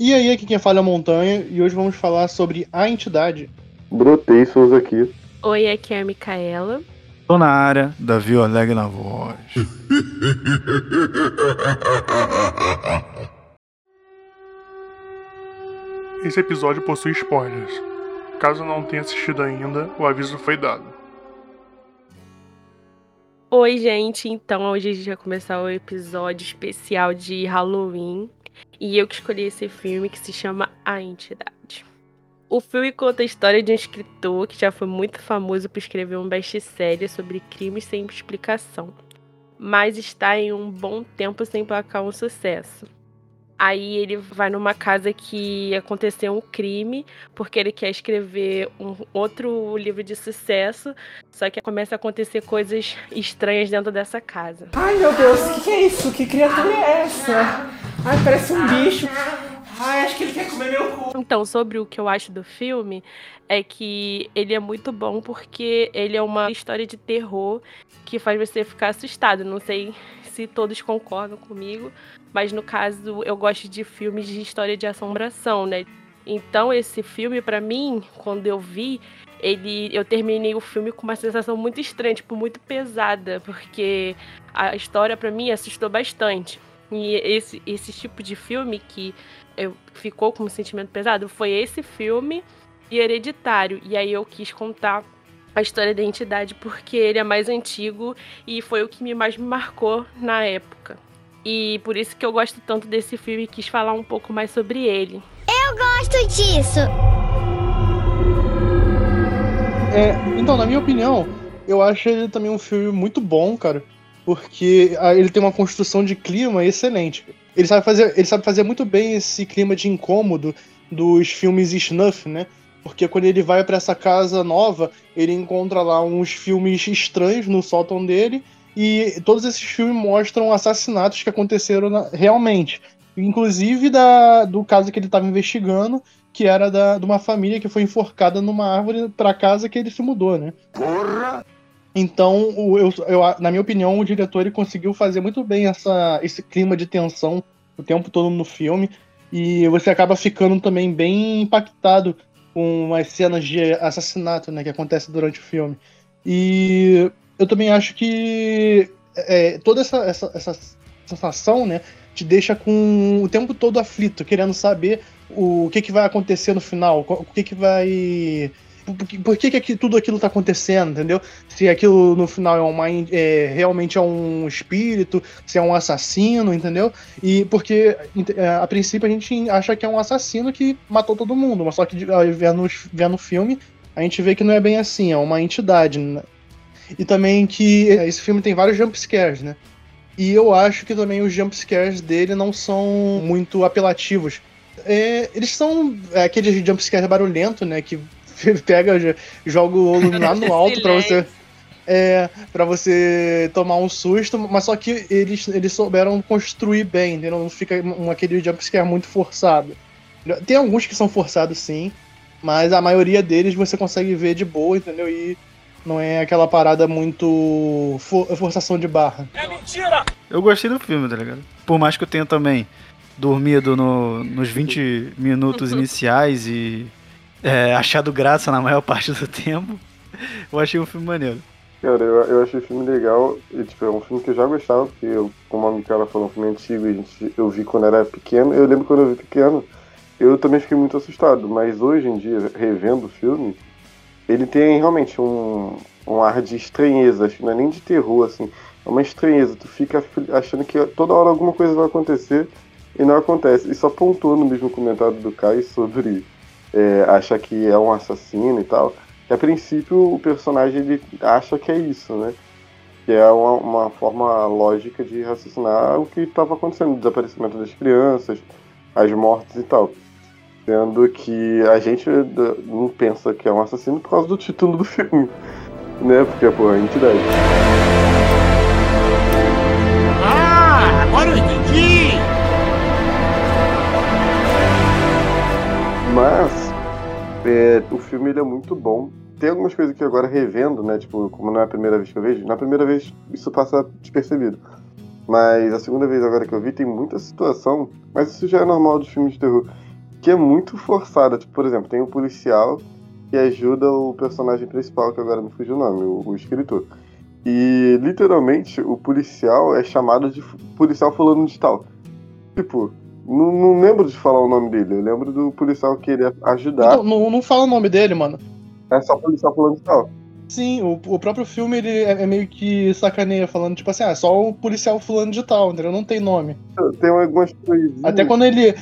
E aí, aqui quem fala é a Montanha, e hoje vamos falar sobre a entidade. Brotei Souza aqui. Oi, aqui é a Micaela. Tô na área, Davi Oleg na voz. Esse episódio possui spoilers. Caso não tenha assistido ainda, o aviso foi dado. Oi, gente. Então, hoje a gente vai começar o episódio especial de Halloween. E eu que escolhi esse filme que se chama A Entidade. O filme conta a história de um escritor que já foi muito famoso por escrever um best-seller sobre crimes sem explicação, mas está em um bom tempo sem placar um sucesso. Aí ele vai numa casa que aconteceu um crime, porque ele quer escrever um outro livro de sucesso, só que começa a acontecer coisas estranhas dentro dessa casa. Ai meu Deus, o que, que é isso? Que criatura é essa? Ai, parece um bicho. Ai, acho que ele quer comer meu cu. Então, sobre o que eu acho do filme, é que ele é muito bom porque ele é uma história de terror que faz você ficar assustado. Não sei se todos concordam comigo, mas no caso eu gosto de filmes de história de assombração, né? Então esse filme para mim, quando eu vi, ele eu terminei o filme com uma sensação muito estranha, tipo muito pesada, porque a história para mim assustou bastante. E esse esse tipo de filme que eu, ficou com um sentimento pesado foi esse filme e Hereditário. E aí eu quis contar a história da entidade porque ele é mais antigo e foi o que me mais me marcou na época. E por isso que eu gosto tanto desse filme e quis falar um pouco mais sobre ele. Eu gosto disso. É, então, na minha opinião, eu acho ele também um filme muito bom, cara, porque ah, ele tem uma construção de clima excelente. Ele sabe fazer, ele sabe fazer muito bem esse clima de incômodo dos filmes snuff, né? Porque quando ele vai para essa casa nova, ele encontra lá uns filmes estranhos no sótão dele e todos esses filmes mostram assassinatos que aconteceram na, realmente. Inclusive da, do caso que ele estava investigando, que era da, de uma família que foi enforcada numa árvore para casa que ele se mudou, né? Porra! Então, eu, eu, na minha opinião, o diretor ele conseguiu fazer muito bem essa, esse clima de tensão o tempo todo no filme. E você acaba ficando também bem impactado com as cenas de assassinato né, que acontece durante o filme. E eu também acho que é, toda essa, essa, essa sensação né, te deixa com o tempo todo aflito, querendo saber o que, que vai acontecer no final, o que, que vai por que, que tudo aquilo tá acontecendo, entendeu? Se aquilo no final é, uma, é realmente é um espírito, se é um assassino, entendeu? E porque é, a princípio a gente acha que é um assassino que matou todo mundo, mas só que vendo, vendo o filme a gente vê que não é bem assim, é uma entidade. Né? E também que esse filme tem vários jumpscares, né? E eu acho que também os jumpscares dele não são muito apelativos. É, eles são é, aqueles jumpscares barulhento, né? Que pega, joga o olho lá no alto para você. É, para você tomar um susto, mas só que eles, eles souberam construir bem, entendeu? Não fica um, aquele jumpscare muito forçado. Tem alguns que são forçados sim, mas a maioria deles você consegue ver de boa, entendeu? E não é aquela parada muito for, forçação de barra. É mentira! Eu gostei do filme, tá ligado? Por mais que eu tenha também dormido no, nos 20 minutos iniciais e é, achado graça na maior parte do tempo. Eu achei um filme maneiro. Cara, eu, eu achei o filme legal e, tipo, é um filme que eu já gostava, porque eu, como a Micaela falou, um filme antigo gente, eu vi quando era pequeno. Eu lembro quando eu vi pequeno, eu também fiquei muito assustado, mas hoje em dia, revendo o filme, ele tem realmente um, um ar de estranheza, acho que não é nem de terror, assim, é uma estranheza. Tu fica achando que toda hora alguma coisa vai acontecer e não acontece. E só pontuou no mesmo comentário do Kai sobre é, acha que é um assassino e tal. E a princípio o personagem ele acha que é isso, né? Que é uma, uma forma lógica de raciocinar o que estava acontecendo, o desaparecimento das crianças, as mortes e tal. Sendo que a gente não pensa que é um assassino por causa do título do filme, né? Porque, pô, é a entidade. Ah, agora eu entendi! Mas é, o filme ele é muito bom. Tem algumas coisas que agora revendo, né? Tipo, como não é a primeira vez que eu vejo, na primeira vez isso passa despercebido. Mas a segunda vez agora que eu vi tem muita situação, mas isso já é normal dos filmes de terror, que é muito forçada. Tipo, por exemplo, tem um policial que ajuda o personagem principal, que agora me fugiu o nome, o, o escritor. E literalmente o policial é chamado de policial fulano de tal. Tipo, não, não lembro de falar o nome dele, eu lembro do policial querer ajudar. Não, não, não fala o nome dele, mano. É só policial fulano de tal. Sim, o, o próprio filme ele é, é meio que sacaneia, falando tipo assim, ah, só o policial fulano de tal, entendeu? Não tem nome. Tem algumas coisas. Até quando ele.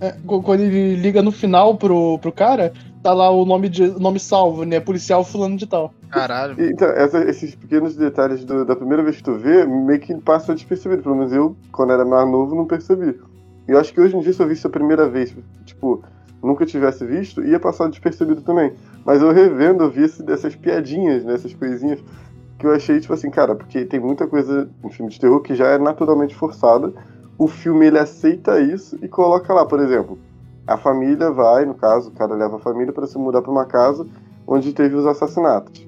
é, qu- quando ele liga no final pro, pro cara, tá lá o nome, de, nome salvo, né? Policial fulano de tal. Caralho. Então, essa- esses pequenos detalhes do- da primeira vez que tu vê, meio que passa despercebido. Pelo menos eu, quando era mais novo, não percebi. Eu acho que hoje em dia, se eu visse a primeira vez, tipo, nunca tivesse visto, ia passar despercebido também. Mas eu revendo, eu vi esse, essas piadinhas, né, essas coisinhas, que eu achei, tipo assim, cara, porque tem muita coisa em filme de terror que já é naturalmente forçada. O filme, ele aceita isso e coloca lá, por exemplo, a família vai, no caso, o cara leva a família para se mudar para uma casa onde teve os assassinatos.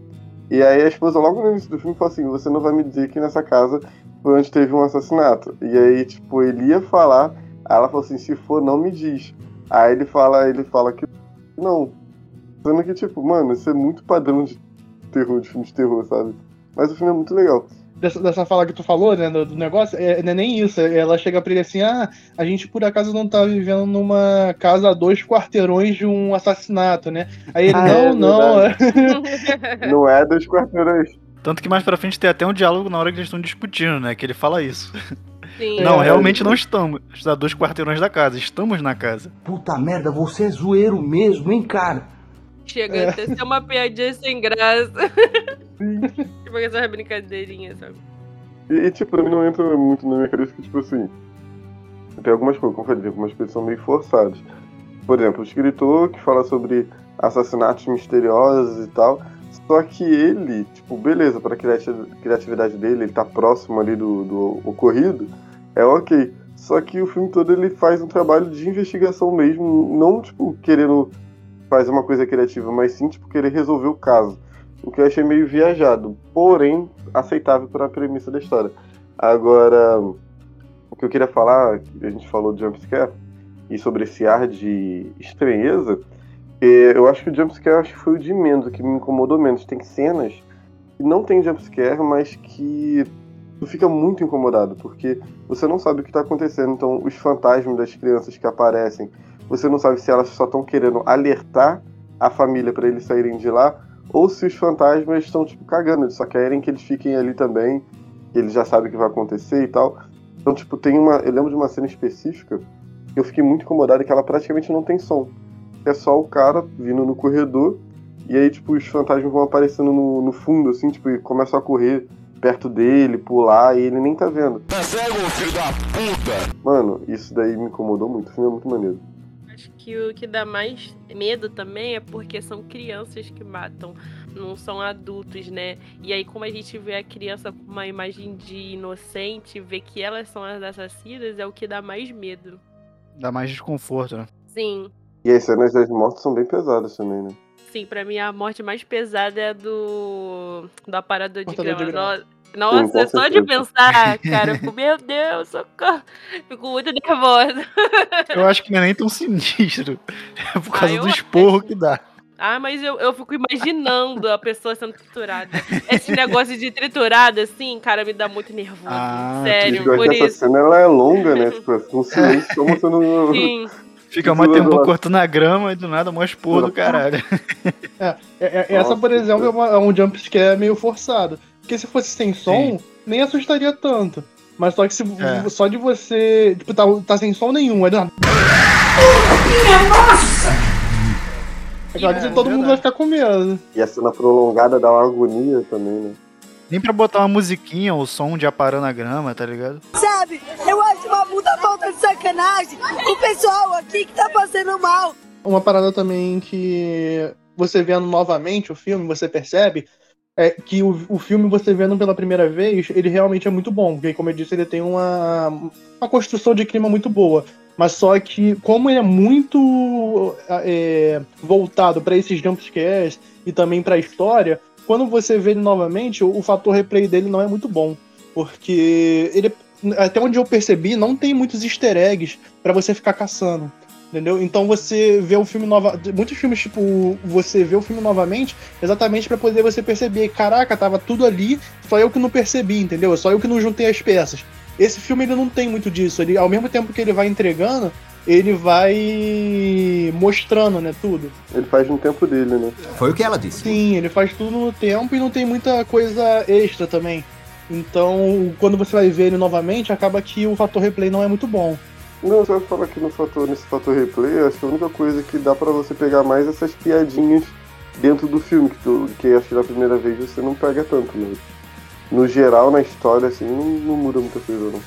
E aí a esposa, logo no início do filme, falou assim: Você não vai me dizer que nessa casa foi onde teve um assassinato. E aí, tipo, ele ia falar, aí ela falou assim: Se for, não me diz. Aí ele fala, ele fala que não. Sendo que, tipo, mano, isso é muito padrão de terror, de filme de terror, sabe? Mas o filme é muito legal. Dessa, dessa fala que tu falou, né, do, do negócio, é, não é nem isso. Ela chega pra ele assim, ah, a gente por acaso não tá vivendo numa casa a dois quarteirões de um assassinato, né? Aí ele, Ah, não, é não, Não é dos quarteirões. Tanto que mais pra frente tem até um diálogo na hora que eles estão discutindo, né? Que ele fala isso. Sim. Não, realmente não estamos. A dois quarteirões da casa. Estamos na casa. Puta merda, você é zoeiro mesmo, hein, cara? Chega É. até ser uma piadinha sem graça. tipo essa brincadeirinha, sabe? E, e, tipo, pra mim não entra muito na minha cabeça que, tipo assim. Tem algumas coisas, como eu falei, tem algumas coisas que são meio forçadas. Por exemplo, o escritor que fala sobre assassinatos misteriosos e tal. Só que ele, tipo, beleza, pra criati- criatividade dele, ele tá próximo ali do, do ocorrido, é ok. Só que o filme todo ele faz um trabalho de investigação mesmo, não, tipo, querendo fazer uma coisa criativa, mas sim, tipo, querer resolver o caso. O que eu achei meio viajado, porém aceitável para a premissa da história. Agora, o que eu queria falar, a gente falou de jumpscare, e sobre esse ar de estranheza, eu acho que o jumpscare acho que foi o de menos, o que me incomodou menos. Tem cenas que não tem jumpscare, mas que tu fica muito incomodado, porque você não sabe o que está acontecendo. Então, os fantasmas das crianças que aparecem, você não sabe se elas só estão querendo alertar a família para eles saírem de lá, ou se os fantasmas estão, tipo, cagando, eles só querem que eles fiquem ali também, que eles já sabem o que vai acontecer e tal. Então, tipo, tem uma. Eu lembro de uma cena específica que eu fiquei muito incomodado que ela praticamente não tem som. É só o cara vindo no corredor, e aí, tipo, os fantasmas vão aparecendo no, no fundo, assim, tipo, e começam a correr perto dele, pular, e ele nem tá vendo. Tá cego, filho da puta! Mano, isso daí me incomodou muito, o filme é muito maneiro. Acho que o que dá mais medo também é porque são crianças que matam, não são adultos, né? E aí, como a gente vê a criança com uma imagem de inocente, ver que elas são as assassinas é o que dá mais medo. Dá mais desconforto, né? Sim, E as cenas das mortes são bem pesadas também, né? sim, pra mim a morte mais pesada é a do. do aparador de Cortador de grama. grama. No- Nossa, com só de pensar, cara, eu fico, meu Deus, socorro. Fico muito nervosa. Eu acho que não é nem tão sinistro. É por causa eu do acho. esporro que dá. Ah, mas eu, eu fico imaginando a pessoa sendo triturada. Esse negócio de triturada, assim, cara, me dá muito nervoso. Ah, Sério, acho por que essa isso. cena ela é longa, né? Tipo, um silêncio como você não. Sim. Fica mais tempo cortando a grama e do nada mó esporro do caralho. É, é, essa, Nossa, por exemplo, é, uma- é um jumpscare meio forçado. Porque se fosse sem som, Sim. nem assustaria tanto. Mas só que se, É. só de você. Tipo, tá, tá sem som nenhum. Aí, do nada- É claro que É, todo mundo verdade. vai ficar com medo. E a cena prolongada dá uma agonia também, né? Nem pra botar uma musiquinha ou som de aparando a grama, tá ligado? Sabe, eu acho uma puta falta de sacanagem com o pessoal aqui que tá passando mal. Uma parada também que você vendo novamente o filme, você percebe é que o, o filme, você vendo pela primeira vez, ele realmente é muito bom. Porque, como eu disse, ele tem uma, uma construção de clima muito boa. Mas só que, como ele é muito é, voltado para esses jumpscares e também para a história, quando você vê ele novamente, o, o fator replay dele não é muito bom. Porque ele, até onde eu percebi, não tem muitos easter eggs para você ficar caçando. Entendeu? Então você vê o filme nova. Muitos filmes, tipo, você vê o filme novamente exatamente para poder você perceber, caraca, tava tudo ali, só eu que não percebi, entendeu? Só eu que não juntei as peças. Esse filme ele não tem muito disso. Ele, ao mesmo tempo que ele vai entregando, ele vai mostrando, né, tudo. Ele faz no tempo dele, né? Foi o que ela disse. Sim, ele faz tudo no tempo e não tem muita coisa extra também. Então, quando você vai ver ele novamente, acaba que o fator replay não é muito bom. Não, só falar que no fator, nesse fator replay, acho que a única coisa que dá para você pegar mais é essas piadinhas dentro do filme, que, tu, que acho que da primeira vez você não pega tanto. Né? No geral, na história, assim, não, não muda muita coisa, não.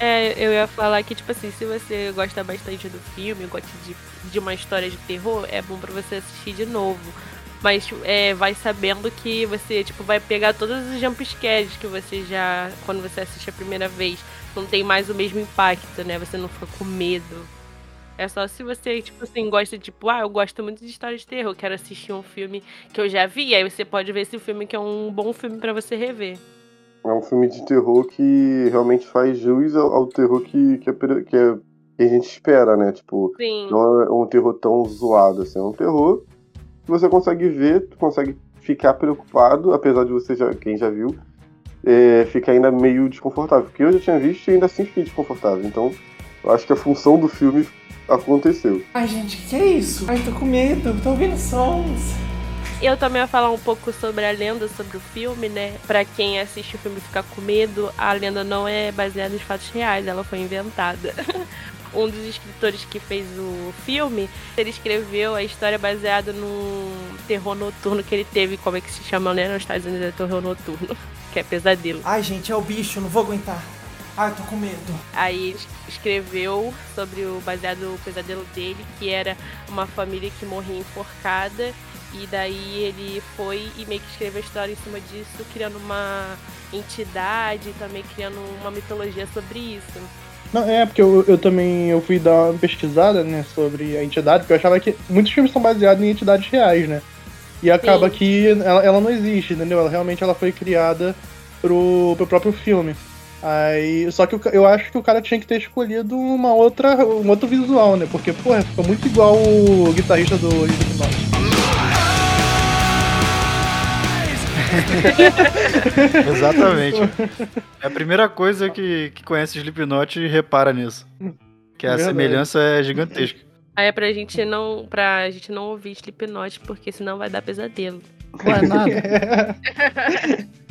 É, eu ia falar que, tipo assim, se você gosta bastante do filme, gosta de, de uma história de terror, é bom para você assistir de novo. Mas é, vai sabendo que você, tipo, vai pegar todos os jumpscares que você já, quando você assiste a primeira vez, não tem mais o mesmo impacto, né? Você não fica com medo. É só se você, tipo assim, gosta, tipo, ah, eu gosto muito de história de terror, quero assistir um filme que eu já vi, aí você pode ver esse filme que é um bom filme para você rever. É um filme de terror que realmente faz jus ao, ao terror que, que, é, que, é, que, a gente espera, né? Tipo, Sim. não é um terror tão zoado, assim, é um terror que você consegue ver, tu consegue ficar preocupado, apesar de você já, quem já viu, é, ficar ainda meio desconfortável. Porque eu já tinha visto e ainda assim fiquei desconfortável. Então, eu acho que a função do filme aconteceu. Ai, gente, que é isso? Ai, tô com medo, tô ouvindo sons. Eu também vou falar um pouco sobre a lenda sobre o filme, né? Pra quem assiste o filme ficar com medo, a lenda não é baseada em fatos reais, ela foi inventada. um dos escritores que fez o filme, ele escreveu a história baseada num terror noturno que ele teve, como é que se chama, né? Nos Estados Unidos é terror noturno, que é pesadelo. Ai, gente, é o bicho, não vou aguentar. Ai, tô com medo. Aí escreveu sobre o baseado no pesadelo dele, que era uma família que morria enforcada e daí ele foi e meio que escreveu a história em cima disso, criando uma entidade, também criando uma mitologia sobre isso. Não, é, porque eu, eu também eu fui dar uma pesquisada, né, sobre a entidade, porque eu achava que muitos filmes são baseados em entidades reais, né? E acaba Sim. que ela, ela não existe, entendeu? Ela realmente ela foi criada pro, pro próprio filme. Aí, só que eu, eu acho que o cara tinha que ter escolhido uma outra, um outro visual, né? Porque, porra, ficou muito igual o guitarrista do Slipknot. Exatamente. É a primeira coisa que, que conhece Slipknot repara nisso. Que a Verdade. semelhança é gigantesca. Aí é pra gente não, pra gente não ouvir Slipknot, porque senão vai dar pesadelo. Não é nada.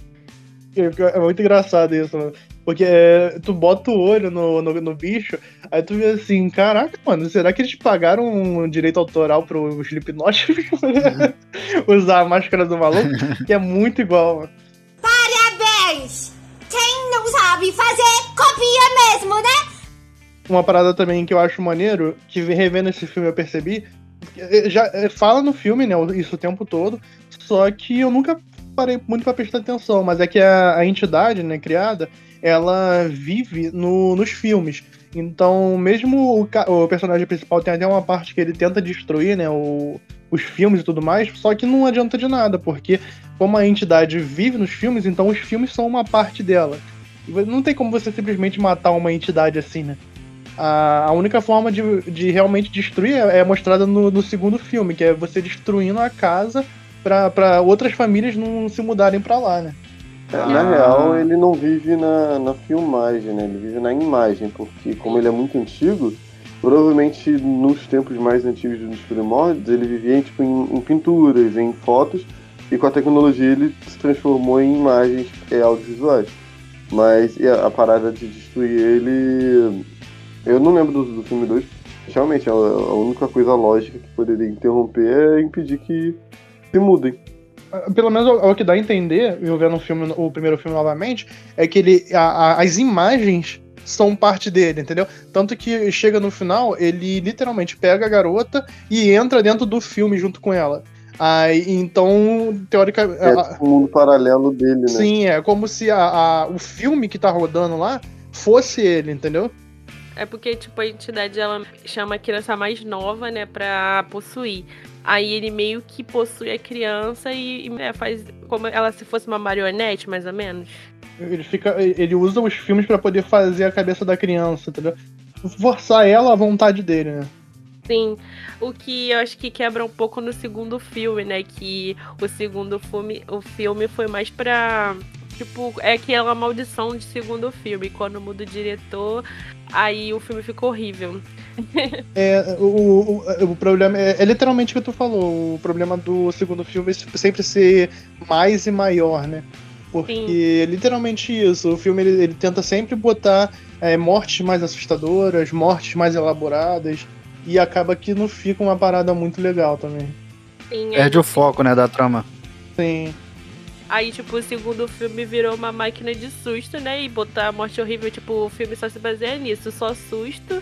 é muito engraçado isso, mano. Porque é, tu bota o olho no, no, no, bicho, aí tu vê assim, caraca, mano, será que eles pagaram um direito autoral pro Slipknot usar a máscara do maluco? que é muito igual, mano. Parabéns! Quem não sabe fazer, copia mesmo, né? Uma parada também que eu acho maneiro, que revendo esse filme eu percebi, já é, fala no filme, né, isso o tempo todo, só que eu nunca parei muito para prestar atenção, mas é que a, a entidade, né, criada, ela vive no, nos filmes. Então, mesmo o, o, personagem principal tem até uma parte que ele tenta destruir, né, o, os filmes e tudo mais, só que não adianta de nada, porque como a entidade vive nos filmes, então os filmes são uma parte dela. Não tem como você simplesmente matar uma entidade assim, né? A, única forma de, de realmente destruir é, é mostrada no, no segundo filme, que é você destruindo a casa para outras famílias não se mudarem para lá, né? É, na ah. real, ele não vive na, na filmagem, né? Ele vive na imagem, porque como ele é muito antigo, provavelmente nos tempos mais antigos dos primórdios, ele vivia tipo, em, em, pinturas, em fotos, e com a tecnologia ele se transformou em imagens é, audiovisuais. Mas a, a, parada de destruir ele. Eu não lembro do, do filme 2. Realmente, a, a única coisa lógica que poderia interromper é impedir que se mudem pelo menos o, o, que dá a entender, eu vendo o filme, o primeiro filme novamente, é que ele, a, a, as imagens são parte dele, entendeu? Tanto que chega no final, ele literalmente pega a garota e entra dentro do filme junto com ela. Aí, então, teoricamente. É tipo o mundo paralelo dele, né? Sim, é como se a, a, o filme que tá rodando lá fosse ele, entendeu? É porque, tipo, a entidade ela chama a criança mais nova, né, pra possuir. Aí ele meio que possui a criança e, e é, faz como ela se fosse uma marionete, mais ou menos. Ele fica. Ele usa os filmes para poder fazer a cabeça da criança, entendeu? Forçar ela à vontade dele, né? Sim, o que eu acho que quebra um pouco no segundo filme, né? Que o segundo filme, o filme foi mais pra. Tipo, é aquela maldição de segundo filme. Quando muda o diretor, aí o filme ficou horrível. É, o, o, o problema é, é literalmente o que tu falou. O problema do segundo filme é sempre ser mais e maior, né? Porque é literalmente isso. O filme ele, ele tenta sempre botar é, mortes mais assustadoras, mortes mais elaboradas. E acaba que não fica uma parada muito legal também. Sim, Perde o foco, né, da trama. Sim. Aí, tipo, o segundo filme virou uma máquina de susto, né? E botar a morte horrível, tipo, o filme só se baseia nisso, só susto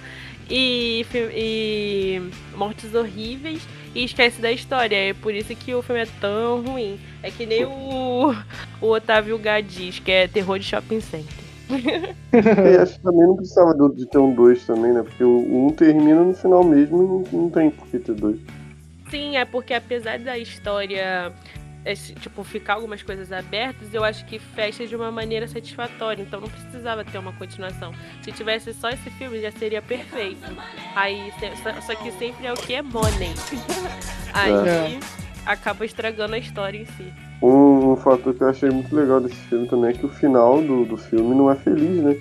e, e mortes horríveis e esquece da história. É por isso que o filme é tão ruim. É que nem o, o Otávio Gá diz, que é terror de shopping center. E acho que também não precisava de ter um 2 também, né? Porque o 1 termina no final mesmo e não, não tem por que ter dois. Sim, é porque apesar da história esse, tipo, ficar algumas coisas abertas, eu acho que fecha de uma maneira satisfatória. Então não precisava ter uma continuação. Se tivesse só esse filme, já seria perfeito. Aí, só, só que sempre é o que é money. Aí É. acaba estragando a história em si. Um, um fator que eu achei muito legal desse filme também é que o final do, do filme não é feliz, né?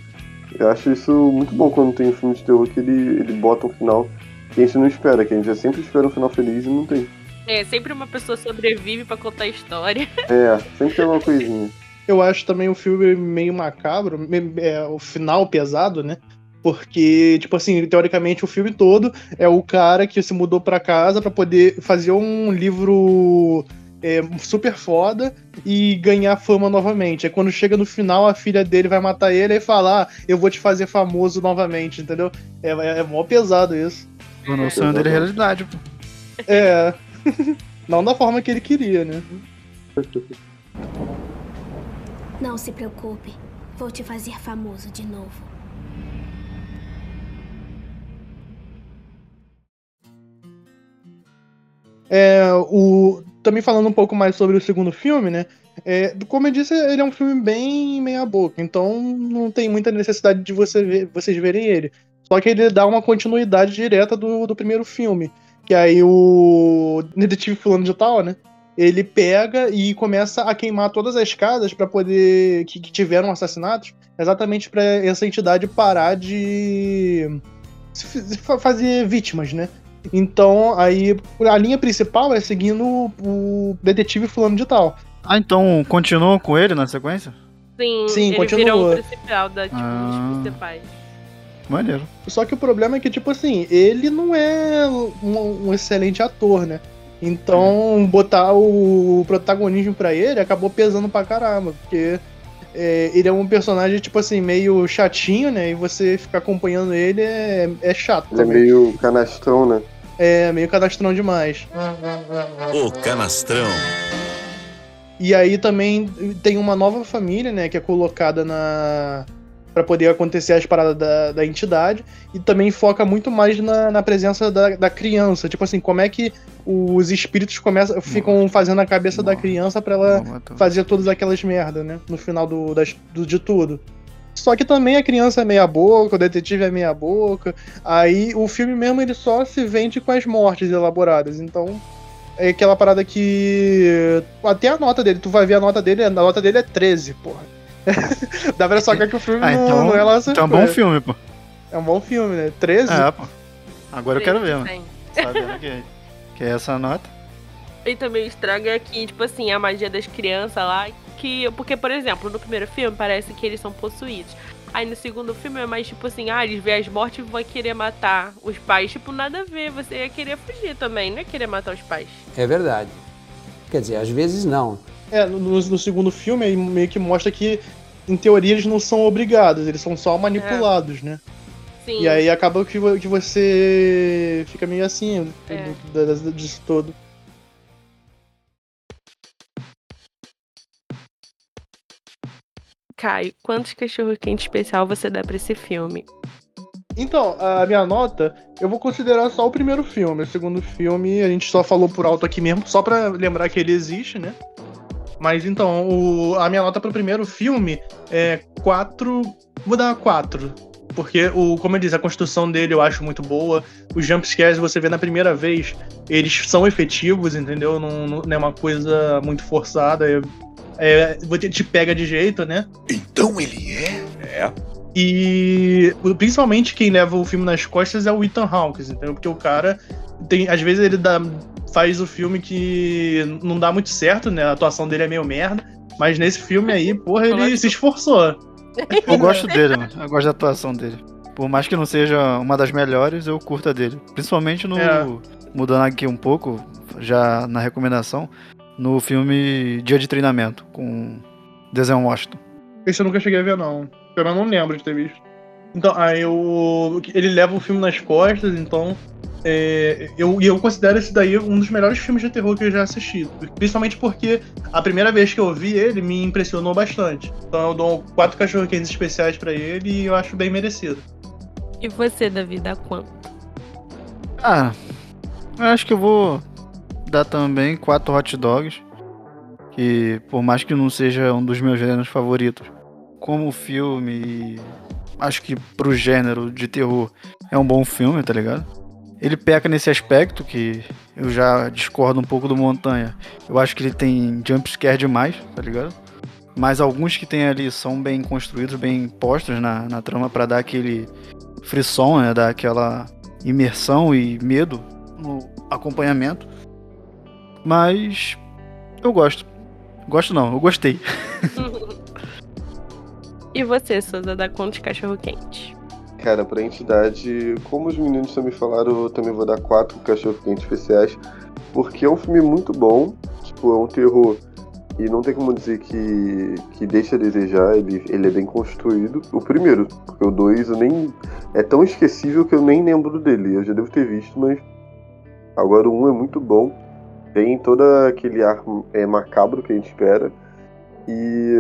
Eu acho isso muito bom quando tem um filme de terror que ele, ele bota um final que a gente não espera, que a gente já sempre espera um final feliz e não tem. É, sempre uma pessoa sobrevive pra contar a história. É, sempre tem uma coisinha. Eu acho também o filme meio macabro, é, o final pesado, né? Porque, tipo assim, teoricamente o filme todo é o cara que se mudou pra casa pra poder fazer um livro é, super foda e ganhar fama novamente. Aí quando chega no final, a filha dele vai matar ele e falar: ah, Eu vou te fazer famoso novamente, entendeu? É, é, é mó pesado isso. Tornou o sonho dele realidade, pô. É. Não da forma que ele queria, né? Não se preocupe. Vou te fazer famoso de novo. É, o, também falando um pouco mais sobre o segundo filme, né? É, como eu disse, ele é um filme bem meia boca, então não tem muita necessidade de você ver- vocês verem ele. Só que ele dá uma continuidade direta do, do primeiro filme. Que aí o detetive fulano de tal, né? Ele pega e começa a queimar todas as casas para poder. Que, que tiveram assassinatos, exatamente para essa entidade parar de se- se fa- fazer vítimas, né? Então, aí a linha principal é seguindo o, o detetive fulano de tal. Ah, então continua com ele na sequência? Sim, Sim, ele continua. virou o principal da, tipo, Ah. dos principais. Maneiro. Só que o problema é que, tipo assim, ele não é um, um excelente ator, né? Então, botar o protagonismo pra ele acabou pesando pra caramba, porque é, ele é um personagem, tipo assim, meio chatinho, né? E você ficar acompanhando ele é, é chato Ele é meio canastrão, né? É, meio cadastrão demais. O canastrão. E aí também tem uma nova família, né, que é colocada na para poder acontecer as paradas da, da entidade e também foca muito mais na, na presença da, da criança, tipo assim, como é que os espíritos começam ficam fazendo a cabeça da criança pra ela Não, fazer todas aquelas merda, né, no final do, das- do de tudo. Só que também a criança é meia boca, o detetive é meia boca. Aí o filme mesmo ele só se vende com as mortes elaboradas. Então é aquela parada que. Até a nota dele, tu vai ver a nota dele, a nota dele é 13, porra. Dá pra sacar que o filme Ah, não, então, não é lá então é um bom filme, pô. É um bom filme, né? 13? É, pô. Agora eu quero ver, mano. Sabendo que, que é essa nota. E também o estrago é que, tipo assim, a magia das crianças lá. Que, porque, por exemplo, no primeiro filme parece que eles são possuídos. Aí no segundo filme é mais tipo assim, ah, eles veem as mortes e vão querer matar os pais. Tipo, nada a ver. Você ia querer fugir também, não é querer matar os pais. É verdade. Quer dizer, às vezes não. É, no, no segundo filme aí meio que mostra que, em teoria, eles não são obrigados, eles são só manipulados, né? Sim. E aí acaba que, que você fica meio assim É. do- disso todo. Caio, quantos cachorro quente especial você dá pra esse filme? Então, a minha nota, eu vou considerar só o primeiro filme. O segundo filme a gente só falou por alto aqui mesmo, só pra lembrar que ele existe, né? Mas então, o- a minha nota pro primeiro filme é 4. Vou dar 4. Porque, o, como eu disse, a construção dele eu acho muito boa. Os jumpscares você vê na primeira vez, eles são efetivos, entendeu? Não, não é uma coisa muito forçada. É, é, você te pega de jeito, né? Então ele é? É. E principalmente quem leva o filme nas costas é o Ethan Hawkes, entendeu? Porque o cara tem, às vezes ele dá, faz o filme que não dá muito certo, né? A atuação dele é meio merda, mas nesse filme aí, porra, ele se esforçou. Eu gosto dele, mano. Eu gosto da atuação dele. Por mais que não seja uma das melhores, eu curto a dele. Principalmente no. É. Mudando aqui um pouco, já na recomendação, no filme Dia de Treinamento, com Denzel Washington. Esse eu nunca cheguei a ver, não. Eu não lembro de ter visto. Então, aí eu, ele leva o filme nas costas, então. é, eu, e eu considero esse daí um dos melhores filmes de terror que eu já assisti. Principalmente porque a primeira vez que eu vi ele me impressionou bastante. Então eu dou quatro cachorro-quentes especiais pra ele e eu acho bem merecido. E você, Davi, dá quanto? Ah, eu acho que eu vou dar também quatro hot dogs. Que por mais que não seja um dos meus gêneros favoritos, como filme, acho que pro gênero de terror é um bom filme, tá ligado? Ele peca nesse aspecto que eu já discordo um pouco do Montanha. Eu acho que ele tem jumpscare demais, tá ligado? Mas alguns que tem ali são bem construídos, bem postos na, na trama pra dar aquele frisson, né? Dar aquela imersão e medo no acompanhamento. Mas eu gosto. Gosto não, eu gostei. E você, Souza, dá quantos cachorro-quente? Cara, pra entidade, como os meninos também falaram, eu também vou dar quatro cachorro-quente especiais, porque é um filme muito bom, tipo, é um terror e não tem como dizer que, que deixa a desejar, ele, ele é bem construído. O primeiro, porque o dois eu nem. É tão esquecível que eu nem lembro dele, eu já devo ter visto, mas. Agora o um é muito bom, tem todo aquele ar é, macabro que a gente espera, e.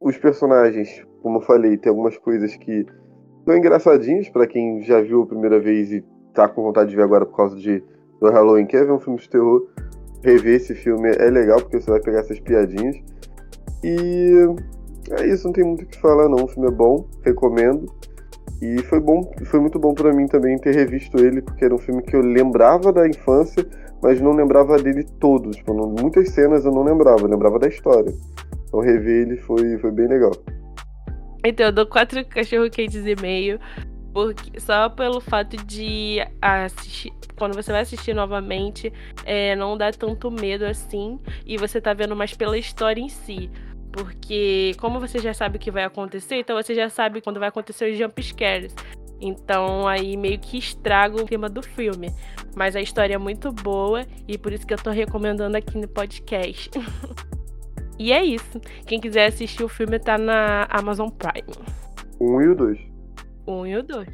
os personagens, como eu falei, tem algumas coisas que são engraçadinhas pra quem já viu a primeira vez e tá com vontade de ver agora por causa de do Halloween, quer ver um filme de terror, rever esse filme é legal porque você vai pegar essas piadinhas. E é isso, não tem muito o que falar não, o filme é bom, recomendo. E foi bom, foi muito bom pra mim também ter revisto ele, porque era um filme que eu lembrava da infância, mas não lembrava dele todo. Tipo, muitas cenas eu não lembrava, eu lembrava da história. Então rever ele foi, foi bem legal. Então, eu dou quatro cachorro-quentes e meio. Porque, só pelo fato de assistir. Quando você vai assistir novamente, é, não dá tanto medo assim. E você tá vendo mais pela história em si. Porque, como você já sabe o que vai acontecer, então você já sabe quando vai acontecer os jump scares. Então, aí meio que estraga o clima do filme. Mas a história é muito boa e por isso que eu tô recomendando aqui no podcast. e é isso. Quem quiser assistir o filme tá na Amazon Prime. Um e o dois. Um e o dois.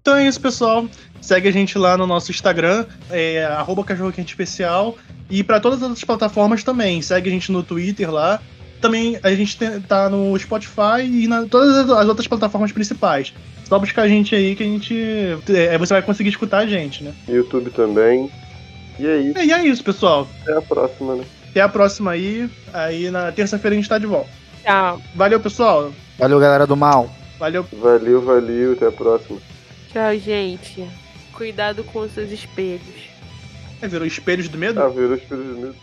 Então é isso, pessoal. Segue a gente lá no nosso Instagram, é, arroba Cachorro Quente Especial. E para todas as outras plataformas também. Segue a gente no Twitter lá. Também a gente tá no Spotify e na todas as- as outras plataformas principais. Só buscar a gente aí que a gente. É, você vai conseguir escutar a gente, né? YouTube também. E é isso. E é isso, pessoal. Até a próxima, né? Até a próxima aí. Aí na terça-feira a gente tá de volta. Tchau. Valeu, pessoal. Valeu, galera do mal. Valeu. Valeu, valeu, até a próxima. Tchau, gente. Cuidado com os seus espelhos. É, virou espelhos do medo? Ah, virou espelho de medo.